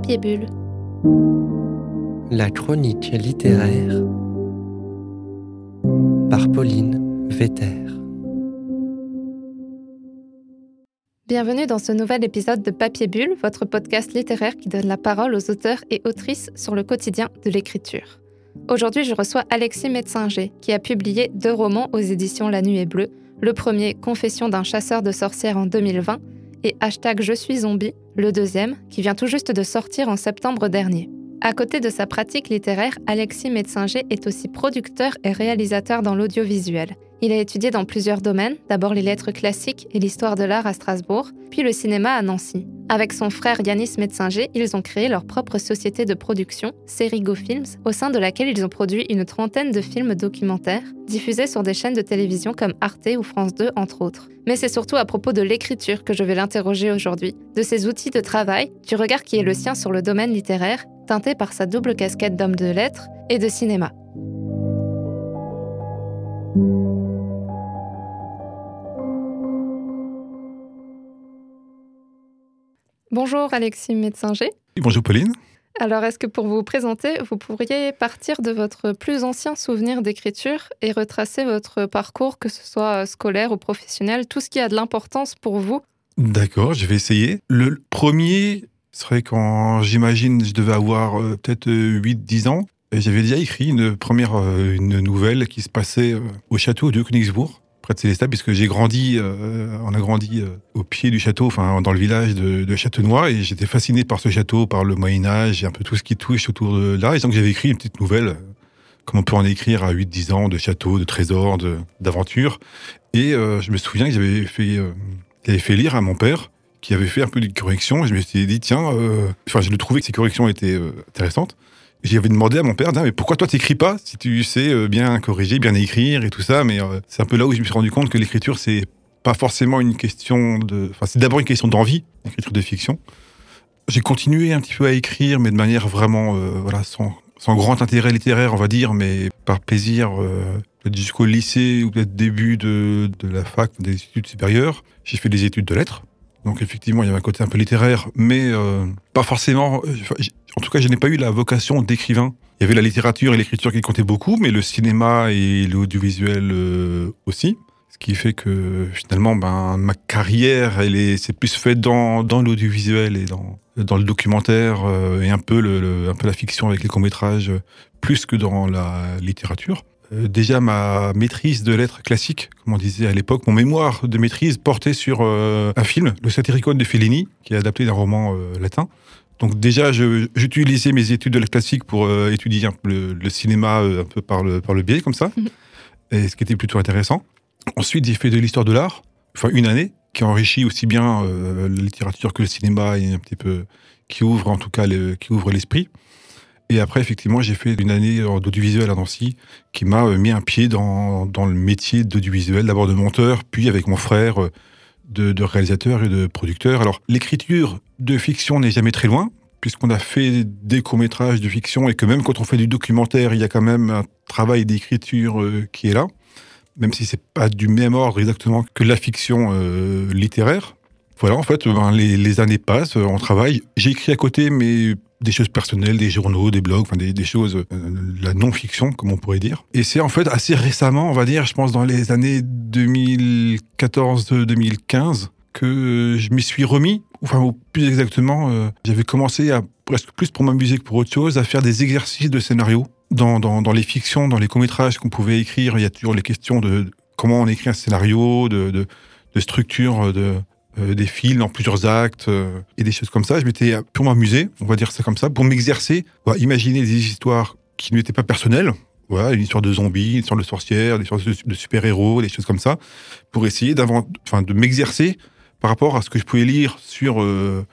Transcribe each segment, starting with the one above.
Papier Bulle. La chronique littéraire par Pauline Vetter. Bienvenue dans ce nouvel épisode de Papier Bulle, votre podcast littéraire qui donne la parole aux auteurs et autrices sur le quotidien de l'écriture. Aujourd'hui, je reçois Alexis Metzinger, qui a publié deux romans aux éditions La Nuit est bleue. Le premier, Confession d'un chasseur de sorcières en 2020, et hashtag Je suis zombie, le deuxième, qui vient tout juste de sortir en septembre dernier. À côté de sa pratique littéraire, Alexis Metzinger est aussi producteur et réalisateur dans l'audiovisuel. Il a étudié dans plusieurs domaines, d'abord les lettres classiques et l'histoire de l'art à Strasbourg, puis le cinéma à Nancy. Avec son frère Yanis Metzinger, ils ont créé leur propre société de production, Serigo Films, au sein de laquelle ils ont produit une trentaine de films documentaires, diffusés sur des chaînes de télévision comme Arte ou France 2, entre autres. Mais c'est surtout à propos de l'écriture que je vais l'interroger aujourd'hui, de ses outils de travail, du regard qui est le sien sur le domaine littéraire teinté par sa double casquette d'homme de lettres et de cinéma. Bonjour Alexis Metzinger. Bonjour Pauline. Alors, est-ce que pour vous présenter, vous pourriez partir de votre plus ancien souvenir d'écriture et retracer votre parcours, que ce soit scolaire ou professionnel, tout ce qui a de l'importance pour vous? D'accord, je vais essayer. Le premier vrai quand j'imagine, je devais avoir euh, peut-être 8-10 ans. J'avais déjà écrit une première euh, une nouvelle qui se passait euh, au château de Königsbourg, près de Célestat, puisque j'ai grandi, on a grandi au pied du château, enfin dans le village de, de Châtenois, et j'étais fasciné par ce château, par le Moyen Âge et un peu tout ce qui touche autour de là. Et donc j'avais écrit une petite nouvelle, comme on peut en écrire à 8-10 ans, de château, de trésors, d'aventures. Et je me souviens que j'avais fait, j'avais fait lire à mon père qui avait fait un peu de correction. Et je me suis dit, tiens, euh... enfin, j'ai trouvé que ces corrections étaient euh, intéressantes. J'avais demandé à mon père, mais pourquoi toi t'écris pas si tu sais euh, bien corriger, bien écrire et tout ça. Mais euh, c'est un peu là où je me suis rendu compte que l'écriture, c'est pas forcément une question de. Enfin, c'est d'abord une question d'envie, l'écriture de fiction. J'ai continué un petit peu à écrire, mais de manière vraiment, voilà, sans, grand intérêt littéraire, on va dire, mais par plaisir, peut-être jusqu'au lycée ou peut-être début de, la fac, des études supérieures. J'ai fait des études de lettres. Donc effectivement, il y avait un côté un peu littéraire, mais euh, pas forcément. Euh, en tout cas, je n'ai pas eu la vocation d'écrivain. Il y avait la littérature et l'écriture qui comptaient beaucoup, mais le cinéma et l'audiovisuel euh, aussi. Ce qui fait que finalement, ben, ma carrière, elle s'est plus faite dans, dans l'audiovisuel et dans, dans le documentaire et un peu, le, un peu la fiction avec les courts-métrages, plus que dans la littérature. Euh, déjà ma maîtrise de lettres classiques, comme on disait à l'époque, mon mémoire de maîtrise portait sur euh, un film, Le Satyricon de Fellini, qui est adapté d'un roman euh, latin. Donc déjà, j'utilisais mes études de lettres classiques pour étudier le, cinéma un peu par le, par le biais, comme ça, mhm. et ce qui était plutôt intéressant. Ensuite, j'ai fait de l'histoire de l'art, enfin une année, qui enrichit aussi bien la littérature que le cinéma, et un petit peu, qui ouvre en tout cas, qui ouvre l'esprit. Et après, effectivement, j'ai fait une année d'audiovisuel à Nancy qui m'a euh, mis un pied dans, dans le métier d'audiovisuel, d'abord de monteur, puis avec mon frère euh, de, de réalisateur et de producteur. Alors, l'écriture de fiction n'est jamais très loin, puisqu'on a fait des courts-métrages de fiction et que même quand on fait du documentaire, il y a quand même un travail d'écriture euh, qui est là, même si c'est pas du même ordre exactement que la fiction littéraire. Voilà, en fait, ben, les, les, années passent, on travaille. J'écris à côté, mais des choses personnelles, des journaux, des blogs, enfin des, choses, euh, la non-fiction, comme on pourrait dire. Et c'est en fait assez récemment, on va dire, je pense dans les années 2014-2015, que je m'y suis remis, enfin plus exactement, euh, j'avais commencé à presque plus pour m'amuser que pour autre chose, à faire des exercices de scénario. Dans, dans, les fictions, dans les courts-métrages qu'on pouvait écrire, il y a toujours les questions de comment on écrit un scénario, de, de, de structure, de, euh, des films en plusieurs actes euh, et des choses comme ça. Je m'étais pour m'amuser, on va dire ça comme ça, pour m'exercer, imaginer des histoires qui n'étaient pas personnelles. Une histoire de zombies, une histoire de sorcières, des histoires de, super-héros, des choses comme ça, pour essayer de m'exercer par rapport à ce que je pouvais lire sur euh,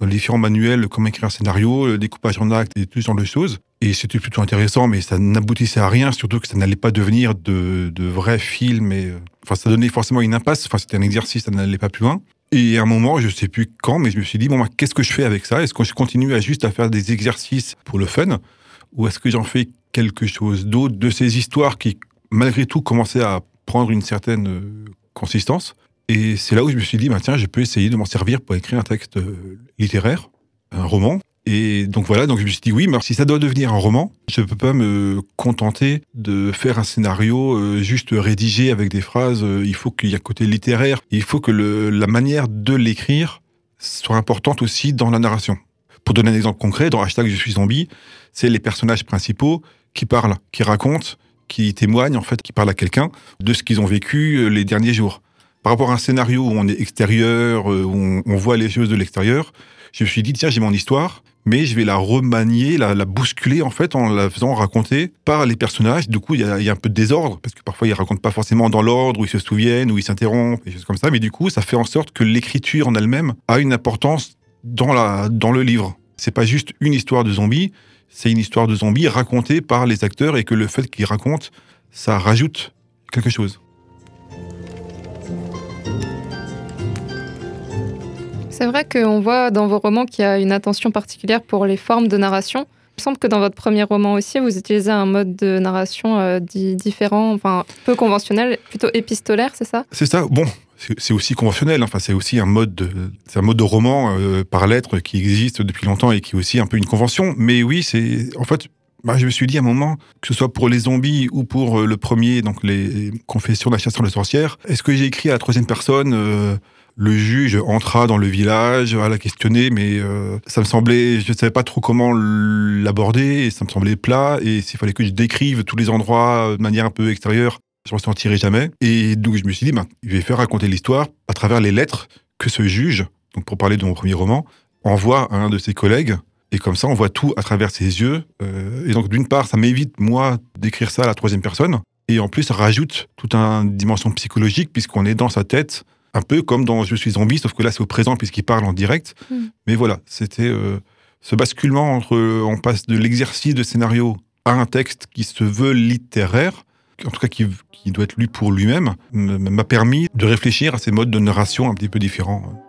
dans les différents manuels, comment écrire un scénario, le découpage en actes et tout ce genre de choses. Et c'était plutôt intéressant, mais ça n'aboutissait à rien, surtout que ça n'allait pas devenir de, de vrais films. Et, enfin, ça donnait forcément une impasse. Enfin, c'était un exercice, ça n'allait pas plus loin. Et à un moment, je sais plus quand, mais je me suis dit, bon, bah, qu'est-ce que je fais avec ça? Est-ce que je continue à juste à faire des exercices pour le fun? Ou est-ce que j'en fais quelque chose d'autre de ces histoires qui, malgré tout, commençaient à prendre une certaine euh, consistance? Et c'est là où je me suis dit, bah, tiens, je peux essayer de m'en servir pour écrire un texte euh, littéraire, un roman. Et donc voilà, donc je me suis dit oui, mais si ça doit devenir un roman, je ne peux pas me contenter de faire un scénario euh, juste rédigé avec des phrases. Euh, il faut qu'il y ait un côté littéraire. Il faut que la manière de l'écrire soit importante aussi dans la narration. Pour donner un exemple concret, dans hashtag Je suis zombie, c'est les personnages principaux qui parlent, qui racontent, qui témoignent en fait, qui parlent à quelqu'un de ce qu'ils ont vécu euh, les derniers jours. Par rapport à un scénario où on est extérieur, où on voit les choses de l'extérieur, je me suis dit tiens j'ai mon histoire, mais je vais la remanier, la, bousculer en fait en la faisant raconter par les personnages. Du coup, il y, a, un peu de désordre parce que parfois ils racontent pas forcément dans l'ordre où ils se souviennent, où ils s'interrompent, des choses comme ça. Mais du coup, ça fait en sorte que l'écriture en elle-même a une importance dans la dans le livre. C'est pas juste une histoire de zombies, c'est une histoire de zombies racontée par les acteurs et que le fait qu'ils racontent, ça rajoute quelque chose. C'est vrai qu'on voit dans vos romans qu'il y a une attention particulière pour les formes de narration. Il me semble que dans votre premier roman aussi, vous utilisez un mode de narration euh, différent, enfin peu conventionnel, plutôt épistolaire, c'est ça? C'est ça. Bon, c'est aussi conventionnel. Enfin, c'est aussi un mode, de, un mode de roman euh, par lettre qui existe depuis longtemps et qui est aussi un peu une convention. Mais oui, c'est en fait. Bah, je me suis dit à un moment, que ce soit pour les zombies ou pour euh, le premier, donc les confessions d'un chasseur de sorcières, est-ce que j'ai écrit à la troisième personne le juge entra dans le village à la questionner, mais euh, ça me semblait, je ne savais pas trop comment l'aborder, ça me semblait plat, et s'il fallait que je décrive tous les endroits de manière un peu extérieure, je m'en sentirais jamais. Et donc je me suis dit, ben, je vais faire raconter l'histoire à travers les lettres que ce juge, donc pour parler de mon premier roman, envoie à un de ses collègues. Et comme ça, on voit tout à travers ses yeux. Euh, et donc, d'une part, ça m'évite, moi, d'écrire ça à la troisième personne. Et en plus, ça rajoute toute une dimension psychologique, puisqu'on est dans sa tête, un peu comme dans Je suis zombie, sauf que là, c'est au présent, puisqu'il parle en direct. Mm. Mais voilà, c'était euh, ce basculement entre. On passe de l'exercice de scénario à un texte qui se veut littéraire, en tout cas qui, qui doit être lu pour lui-même, m'a permis de réfléchir à ces modes de narration un petit peu différents.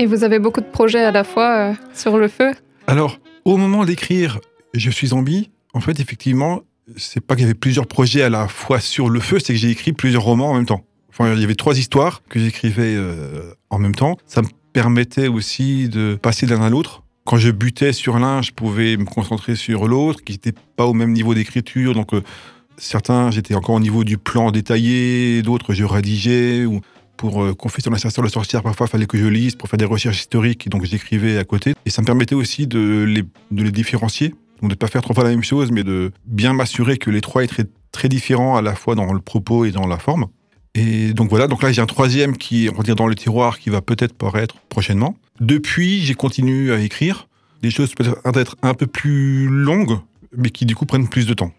Et vous avez beaucoup de projets à la fois euh, sur le feu? Alors, au moment d'écrire Je suis zombie, en fait, effectivement, c'est pas qu'il y avait plusieurs projets à la fois sur le feu, c'est que j'ai écrit plusieurs romans en même temps. Enfin, il y avait trois histoires que j'écrivais euh, en même temps. Ça me permettait aussi de passer l'un à l'autre. Quand je butais sur l'un, je pouvais me concentrer sur l'autre, qui n'était pas au même niveau d'écriture. Donc, euh, certains, j'étais encore au niveau du plan détaillé, d'autres, je rédigeais. Ou pour euh, Confession d'un chasseur de sorcière, parfois, il fallait que je lise pour faire des recherches historiques, donc j'écrivais à côté. Et ça me permettait aussi de les, de les différencier. Donc, de ne pas faire trois fois la même chose, mais de bien m'assurer que les trois étaient très différents à la fois dans le propos et dans la forme. Et donc voilà, donc là j'ai un troisième qui est on va dire, dans le tiroir qui va peut-être paraître prochainement. Depuis, j'ai continué à écrire des choses peut-être un peu plus longues, mais qui du coup prennent plus de temps.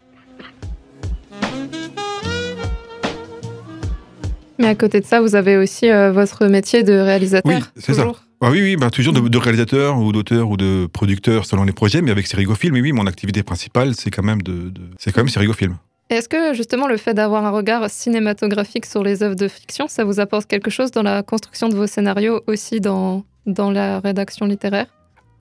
Mais à côté de ça, vous avez aussi euh, votre métier de réalisateur. Oui, c'est ça. Ah oui, oui, bah, toujours de, de réalisateur ou d'auteur ou de producteur selon les projets, mais avec Sérigofilm, mais oui, mon activité principale, c'est quand même de, de- c'est quand même Sérigofilm. Est-ce que justement le fait d'avoir un regard cinématographique sur les œuvres de fiction, ça vous apporte quelque chose dans la construction de vos scénarios, aussi dans, dans la rédaction littéraire?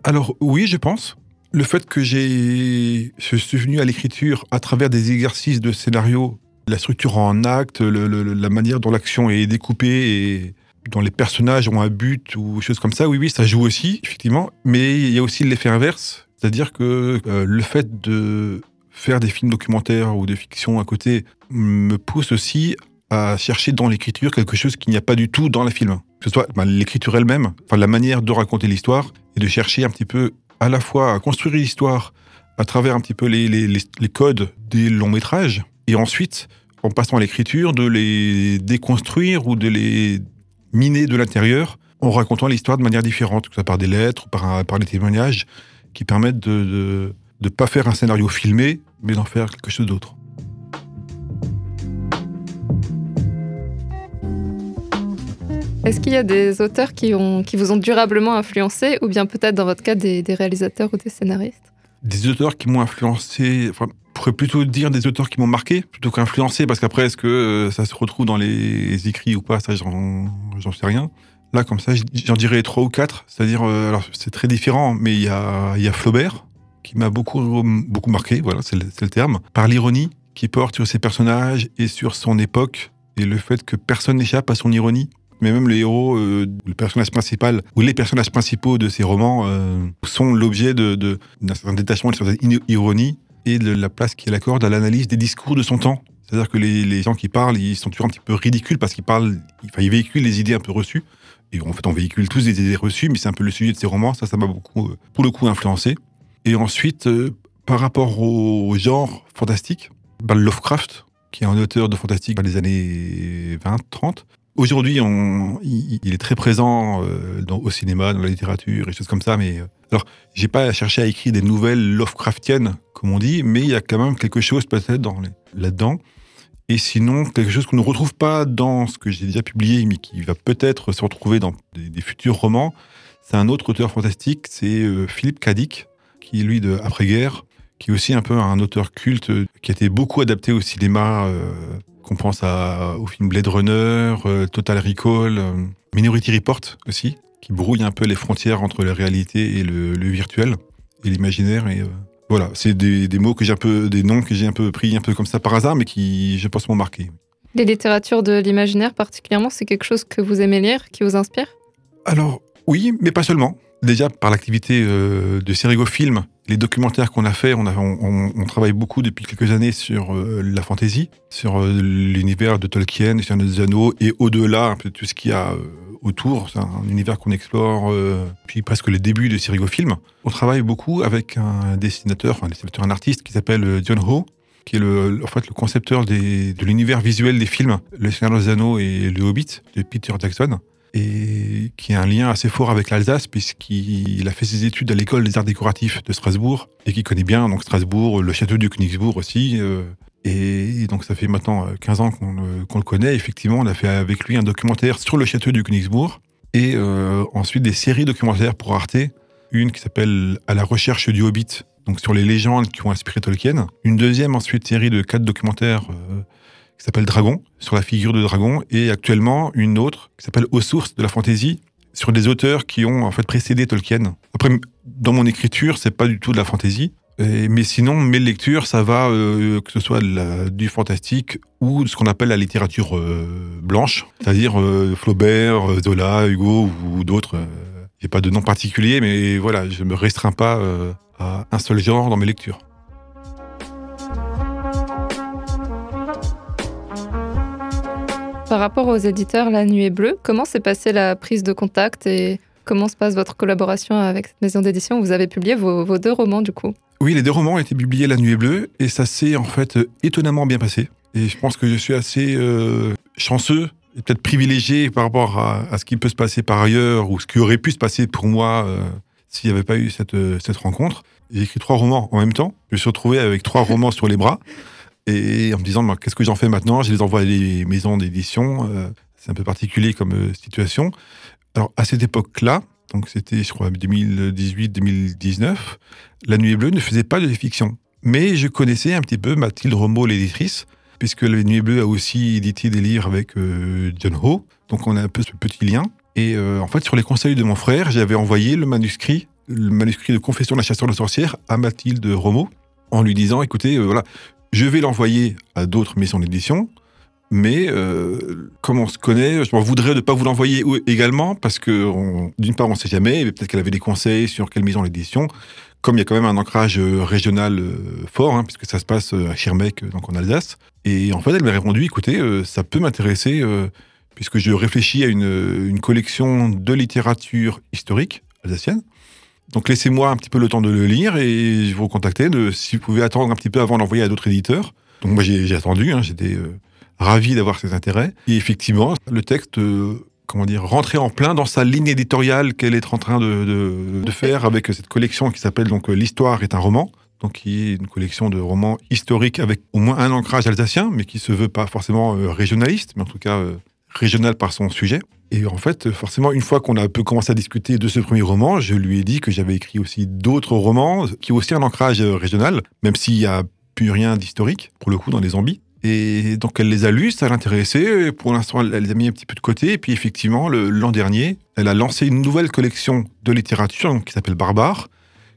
Alors oui, je pense. Le fait que j'ai, je suis venu à l'écriture à travers des exercices de scénario, la structure en le- le- la manière dont l'action est découpée et dont les personnages ont un but ou choses comme ça, oui, oui, ça joue aussi, effectivement. Mais il y a aussi l'effet inverse, c'est-à-dire que euh, le fait de faire des films documentaires ou des fictions à côté me pousse aussi à chercher dans l'écriture quelque chose qu'il n'y a pas du tout dans les films. Que ce soit ben, l'écriture elle-même, enfin la manière de raconter l'histoire, et de chercher un petit peu à la fois à construire l'histoire à travers un petit peu les- les codes des longs métrages, et ensuite, en passant à l'écriture, de les déconstruire ou de les miner de l'intérieur en racontant l'histoire de manière différente, que ce soit par des lettres ou par, par des témoignages qui permettent de ne pas faire un scénario filmé, mais d'en faire quelque chose d'autre. Est-ce qu'il y a des auteurs qui, ont, qui vous ont durablement influencé, ou bien peut-être dans votre cas des, des réalisateurs ou des scénaristes? Des auteurs qui m'ont influencé, enfin, pourrais plutôt dire des auteurs qui m'ont marqué plutôt qu'influencé, parce qu'après, est-ce que euh, ça se retrouve dans les écrits ou pas, ça, j'en sais rien. Là, comme ça, j'en dirais trois ou quatre, c'est-à-dire, euh, alors c'est très différent, mais il y a, y a Flaubert, qui m'a beaucoup, beaucoup marqué, voilà, c'est le, le terme, par l'ironie qui porte sur ses personnages et sur son époque, et le fait que personne n'échappe à son ironie. mais même les héros, euh, le personnage principal ou les personnages principaux de ces romans euh, sont l'objet d'un certain détachement, d'une certaine ironie et de la place qu'il accorde à l'analyse des discours de son temps. C'est-à-dire que les, les gens qui parlent, ils sont toujours un petit peu ridicules parce qu'ils parlent, enfin, ils véhiculent des idées un peu reçues. Et en fait, on véhicule tous des idées reçues, mais c'est un peu le sujet de ces romans. Ça, ça m'a beaucoup, euh, pour le coup, influencé. Et ensuite, euh, par rapport au genre fantastique, bah, Lovecraft, qui est un auteur de fantastique des années 20-30, Aujourd'hui, on- il, est très présent euh, dans- au cinéma, dans la littérature et choses comme ça. Mais alors, j'ai pas cherché à écrire des nouvelles Lovecraftiennes, comme on dit, mais il y a quand même quelque chose peut-être là-dedans. Et sinon, quelque chose qu'on ne retrouve pas dans ce que j'ai déjà publié, mais qui va peut-être se retrouver dans des, futurs romans. C'est un autre auteur fantastique, c'est euh, Philippe Cadic, qui est lui de après-guerre, qui est aussi un peu un auteur culte, euh, qui a été beaucoup adapté au cinéma. euh, qu'on pense au film Blade Runner, Total Recall, Minority Report aussi, qui brouille un peu les frontières entre la réalité et le, le virtuel et l'imaginaire. Et euh, voilà, c'est des, des mots que j'ai un peu, des noms que j'ai un peu pris un peu comme ça par hasard, mais qui, je pense, m'ont marqué. Les littératures de l'imaginaire particulièrement, c'est quelque chose que vous aimez lire, qui vous inspire? Alors, oui, mais pas seulement. Déjà, par l'activité euh, de Sérigofilm, les documentaires qu'on a fait, on, a- on- on- on travaille beaucoup depuis quelques années sur euh, la fantasy, sur euh, l'univers de Tolkien, sur des anneaux, et au-delà, tout ce qu'il y a autour. C'est un univers qu'on explore euh, depuis presque les débuts de Sérigofilm. On travaille beaucoup avec un dessinateur, un un artiste qui s'appelle euh, John Ho, qui est le, en fait, le concepteur des- de l'univers visuel des films Le Seigneur des Anneaux et Le Hobbit de Peter Jackson et qui a un lien assez fort avec l'Alsace puisqu'il a fait ses études à l'école des arts décoratifs de Strasbourg et qui connaît bien donc Strasbourg, le château de Königsbourg aussi. euh, et donc ça fait maintenant euh, 15 ans qu'on le- qu'on le connaît. Effectivement, on a fait avec lui un documentaire sur le château du Königsbourg et euh, ensuite des séries documentaires pour Arte. Une qui s'appelle À la recherche du Hobbit, donc sur les légendes qui ont inspiré Tolkien. Une deuxième ensuite série de quatre documentaires euh, qui s'appelle Dragon, sur la figure de Dragon, et actuellement une autre qui s'appelle Aux sources de la fantaisie, sur des auteurs qui ont en fait précédé Tolkien. Après, dans mon écriture, c'est pas du tout de la fantaisie, mais sinon, mes lectures, ça va euh, que ce soit du fantastique ou ce qu'on appelle la littérature euh, blanche, c'est-à-dire euh, Flaubert, Zola, Hugo ou d'autres. euh, J'ai pas de nom particulier, mais voilà, je me restreins pas à un seul genre dans mes lectures. Par rapport aux éditeurs La Nuée Bleue, comment s'est passée la prise de contact et comment se passe votre collaboration avec cette maison d'édition? Vous avez publié vos deux romans du coup. Oui, les deux romans ont été publiés La Nuit bleue et ça s'est en fait euh, étonnamment bien passé. Et je pense que je suis assez euh, chanceux et peut-être privilégié par rapport à, ce qui peut se passer par ailleurs ou ce qui aurait pu se passer pour moi euh, s'il n'y avait pas eu cette, euh, cette rencontre. J'ai écrit trois romans en même temps. Je me suis retrouvé avec trois romans sur les bras et en me disant qu'est-ce que j'en fais maintenant? Je les envoie à des maisons d'édition. euh, c'est un peu particulier comme situation. Alors à cette époque-là, donc c'était je crois 2018-2019, la Nuit Bleue ne faisait pas de fiction. Mais je connaissais un petit peu Mathilde Romo, l'éditrice, puisque La Nuit Bleue a aussi édité des livres avec euh, John Ho. Donc on a un peu ce petit lien. Et euh, en fait, sur les conseils de mon frère, j'avais envoyé le manuscrit, le manuscrit de Confession d'un chasseur de sorcières à Mathilde Romo, en lui disant, écoutez, euh, voilà, je vais l'envoyer à d'autres maisons d'édition, mais euh, comme on se connaît, je m'en voudrais de ne pas vous l'envoyer également, parce que d'une part, on ne sait jamais, mais peut-être qu'elle avait des conseils sur quelle maison d'édition. Comme il y a quand même un ancrage euh, régional euh, fort, hein, puisque ça se passe euh, à Schirmeck, donc en Alsace. Et en fait, elle m'a répondu, écoutez, ça peut m'intéresser, puisque je réfléchis à une, collection de littérature historique alsacienne. Donc laissez-moi un petit peu le temps de le lire et je vous recontactais de si vous pouvez attendre un petit peu avant d'envoyer à d'autres éditeurs. Donc moi j'ai attendu, hein, j'étais ravi d'avoir ces intérêts. Et effectivement, le texte, euh, comment dire, rentrait en plein dans sa ligne éditoriale qu'elle est en train de, faire avec cette collection qui s'appelle donc euh, L'Histoire est un roman. Donc qui est une collection de romans historiques avec au moins un ancrage alsacien, mais qui se veut pas forcément euh, régionaliste, mais en tout cas régional par son sujet. Et en fait, forcément, une fois qu'on a un peu commencé à discuter de ce premier roman, je lui ai dit que j'avais écrit aussi d'autres romans qui ont aussi un ancrage régional, même s'il n'y a plus rien d'historique, pour le coup, dans les zombies. Et donc, elle les a lus, ça l'intéressait. Pour l'instant, elle les a mis un petit peu de côté. Et puis, effectivement, l'an dernier, elle a lancé une nouvelle collection de littérature qui s'appelle Barbare,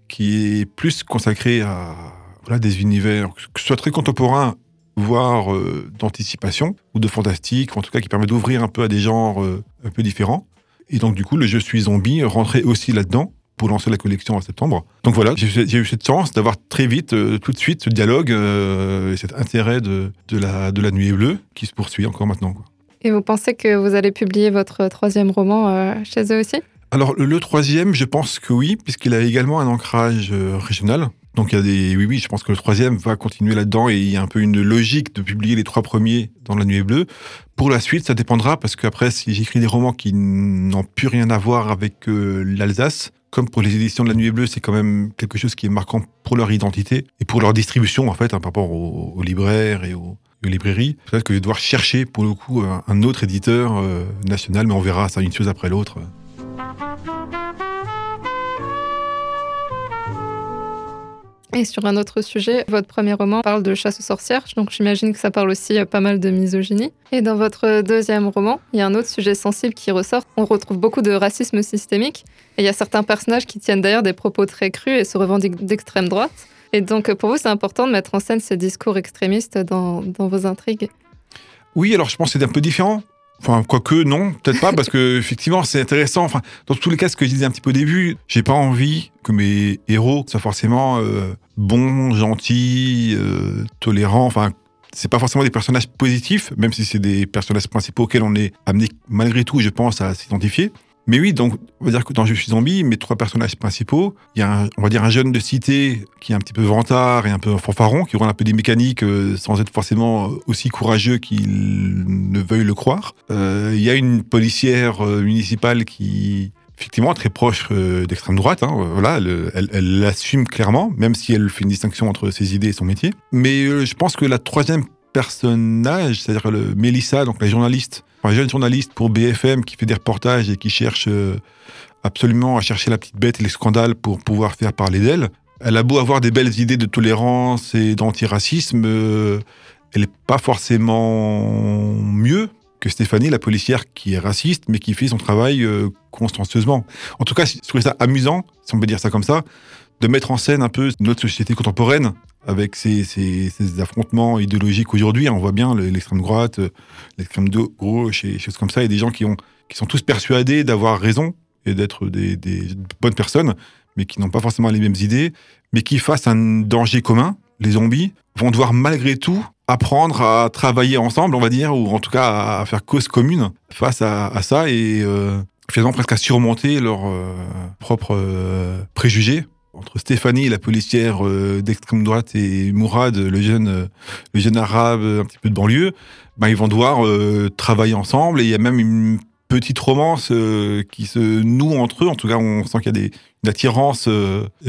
qui est plus consacrée à voilà, des univers, que ce soit très contemporains voire euh, d'anticipation ou de fantastique, en tout cas qui permet d'ouvrir un peu à des genres euh, un peu différents. Et donc du coup, le Je suis zombie rentrait aussi là-dedans pour lancer la collection en septembre. Donc voilà, j'ai eu cette chance d'avoir très vite, euh, tout de suite, ce dialogue euh, et cet intérêt de, de, la, de la nuit bleue qui se poursuit encore maintenant. quoi. Et vous pensez que vous allez publier votre troisième roman euh, chez eux aussi? Alors le, le troisième, je pense que oui, puisqu'il a également un ancrage régional. Donc il y a des oui oui, je pense que le troisième va continuer là-dedans et il y a un peu une logique de publier les trois premiers dans la nuit bleue. Pour la suite, ça dépendra parce qu'après si j'écris des romans qui n'ont plus rien à voir avec euh, l'Alsace, comme pour les éditions de la nuit bleue, c'est quand même quelque chose qui est marquant pour leur identité et pour leur distribution en fait hein, par rapport aux, libraires et aux, librairies. Peut-être que je vais devoir chercher pour le coup un, un autre éditeur euh, national, mais on verra ça une chose après l'autre. Et sur un autre sujet, votre premier roman parle de chasse aux sorcières, donc j'imagine que ça parle aussi euh, pas mal de misogynie. Et dans votre deuxième roman, il y a un autre sujet sensible qui ressort. On retrouve beaucoup de racisme systémique, et il y a certains personnages qui tiennent d'ailleurs des propos très crus et se revendiquent d'extrême droite. Et donc pour vous, c'est important de mettre en scène ces discours extrémistes dans, dans vos intrigues? Oui, alors je pense que c'est un peu différent. Enfin, quoique, non, peut-être pas, parce que effectivement, c'est intéressant. Enfin, dans tous les cas, ce que je disais un petit peu au début, j'ai pas envie que mes héros soient forcément euh, bons, gentils, euh, tolérants. Enfin, c'est pas forcément des personnages positifs, même si c'est des personnages principaux auxquels on est amené malgré tout, je pense, à s'identifier. Mais oui, donc on va dire que dans Je suis zombie, mes trois personnages principaux, il y a un, on va dire un jeune de cité qui est un petit peu vantard et un peu fanfaron, qui roule un peu des mécaniques euh, sans être forcément aussi courageux qu'il ne veuille le croire. Euh, il y a une policière euh, municipale qui effectivement très proche euh, d'extrême droite. Hein, voilà, elle, l'assume clairement, même si elle fait une distinction entre ses idées et son métier. Mais euh, je pense que la troisième personnage, c'est-à-dire le Mélissa, donc la journaliste, enfin, jeune journaliste pour BFM qui fait des reportages et qui cherche euh, absolument à chercher la petite bête et les scandales pour pouvoir faire parler d'elle. Elle a beau avoir des belles idées de tolérance et d'antiracisme, elle n'est pas forcément mieux que Stéphanie, la policière qui est raciste, mais qui fait son travail euh, consciencieusement. En tout cas, je trouvais ça amusant, si on peut dire ça comme ça, de mettre en scène un peu notre société contemporaine avec ces, affrontements idéologiques aujourd'hui. On voit bien le- l'extrême droite, euh, l'extrême gauche et choses comme ça, et des gens qui sont tous persuadés d'avoir raison et d'être des, des bonnes personnes, mais qui n'ont pas forcément les mêmes idées, mais qui, face à un danger commun, les zombies, vont devoir malgré tout apprendre à travailler ensemble, on va dire, ou en tout cas à faire cause commune face à, ça et euh, finalement presque à surmonter leurs euh, propres euh, préjugés. Entre Stéphanie, la policière d'extrême droite, et Mourad, le jeune, le jeune arabe un petit peu de banlieue, ben, ils vont devoir travailler ensemble et il y a même une petite romance qui se noue entre eux. En tout cas, on sent qu'il y a des, une attirance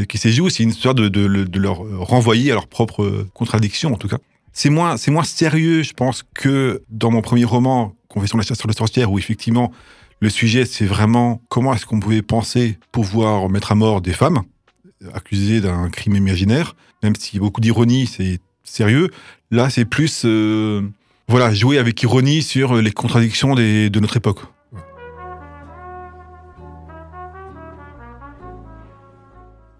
qui s'est joue. C'est une histoire de, de leur renvoyer à leurs propres contradictions, en tout cas. C'est moins, c'est moins sérieux, je pense, que dans mon premier roman, Confession de la chasse sur les sorcières, où effectivement, le sujet, c'est vraiment comment est-ce qu'on pouvait penser pouvoir mettre à mort des femmes accusées d'un crime imaginaire, même s'il y a beaucoup d'ironie, c'est sérieux. Là, c'est plus, euh, voilà, jouer avec ironie sur les contradictions de notre époque.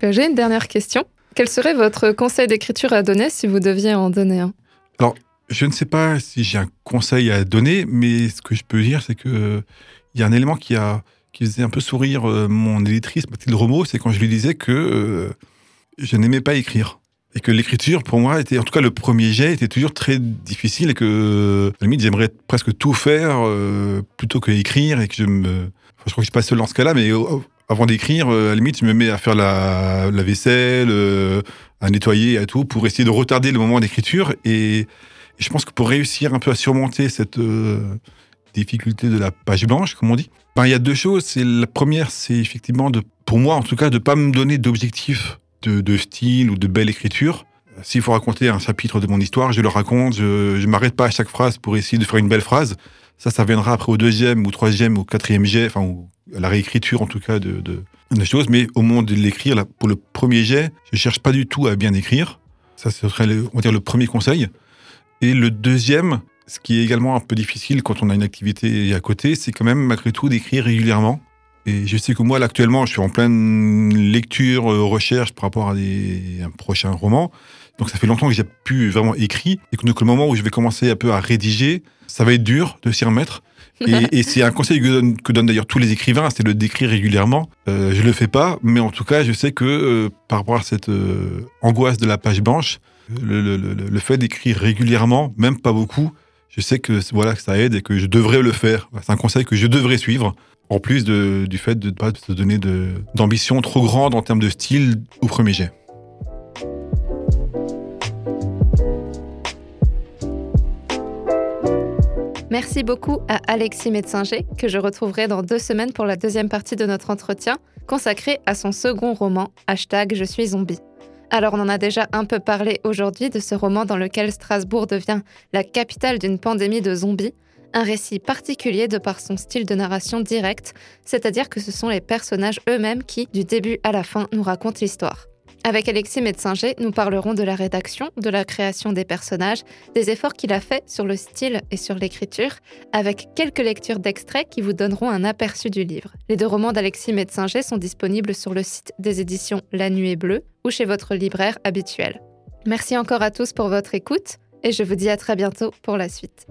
J'ai une dernière question. Quel serait votre conseil d'écriture à donner si vous deviez en donner un? Je ne sais pas si j'ai un conseil à donner, mais ce que je peux dire, c'est que il y a un élément qui a qui faisait un peu sourire euh, mon éditrice Mathilde Romo, c'est quand je lui disais que euh, je n'aimais pas écrire. Et que l'écriture pour moi était, en tout cas le premier jet, était toujours très difficile et que à la limite j'aimerais presque tout faire euh, plutôt que écrire et que je me, je crois que je suis pas seul dans ce cas-là, mais euh, avant d'écrire, euh, à la limite je me mets à faire la, vaisselle, euh, à nettoyer et tout pour essayer de retarder le moment d'écriture et je pense que pour réussir un peu à surmonter cette euh, difficulté de la page blanche, comme on dit, ben, il y a deux choses. La première, c'est effectivement pour moi en tout cas, de pas me donner d'objectif de, de style ou de belle écriture. S'il faut raconter un chapitre de mon histoire, je le raconte. Je, je m'arrête pas à chaque phrase pour essayer de faire une belle phrase. Ça, ça viendra après au deuxième ou troisième ou quatrième jet, enfin, ou à la réécriture en tout cas de, de, de choses. Mais au moment de l'écrire, pour le premier jet, je cherche pas du tout à bien écrire. Ça, ce serait, le, on va dire, le premier conseil. Et le deuxième, ce qui est également un peu difficile quand on a une activité à côté, c'est quand même malgré tout d'écrire régulièrement. Et je sais que moi, là, actuellement, je suis en pleine lecture, euh, recherche par rapport à un prochain roman. Donc ça fait longtemps que j'ai plus vraiment écrit et que donc, le moment où je vais commencer un peu à rédiger, ça va être dur de s'y remettre. Et, et c'est un conseil que donnent, que donnent d'ailleurs tous les écrivains, c'est de d'écrire régulièrement. Euh, je le fais pas, mais en tout cas, je sais que euh, par rapport à cette euh, angoisse de la page blanche, le, le- le- le fait d'écrire régulièrement, même pas beaucoup, je sais que voilà que ça aide et que je devrais le faire. C'est un conseil que je devrais suivre. En plus de- du fait de ne pas se donner d'ambition trop grande en termes de style au premier jet. Merci beaucoup à Alexis Metzinger, que je retrouverai dans deux semaines pour la deuxième partie de notre entretien, consacré à son second roman, hashtag Je suis zombie. Alors on en a déjà un peu parlé aujourd'hui de ce roman dans lequel Strasbourg devient la capitale d'une pandémie de zombies, un récit particulier de par son style de narration direct, c'est-à-dire que ce sont les personnages eux-mêmes qui, du début à la fin, nous racontent l'histoire. Avec Alexis Metzinger, nous parlerons de la rédaction, de la création des personnages, des efforts qu'il a fait sur le style et sur l'écriture, avec quelques lectures d'extraits qui vous donneront un aperçu du livre. Les deux romans d'Alexis Metzinger sont disponibles sur le site des éditions La Nuée Bleue ou chez votre libraire habituel. Merci encore à tous pour votre écoute et je vous dis à très bientôt pour la suite.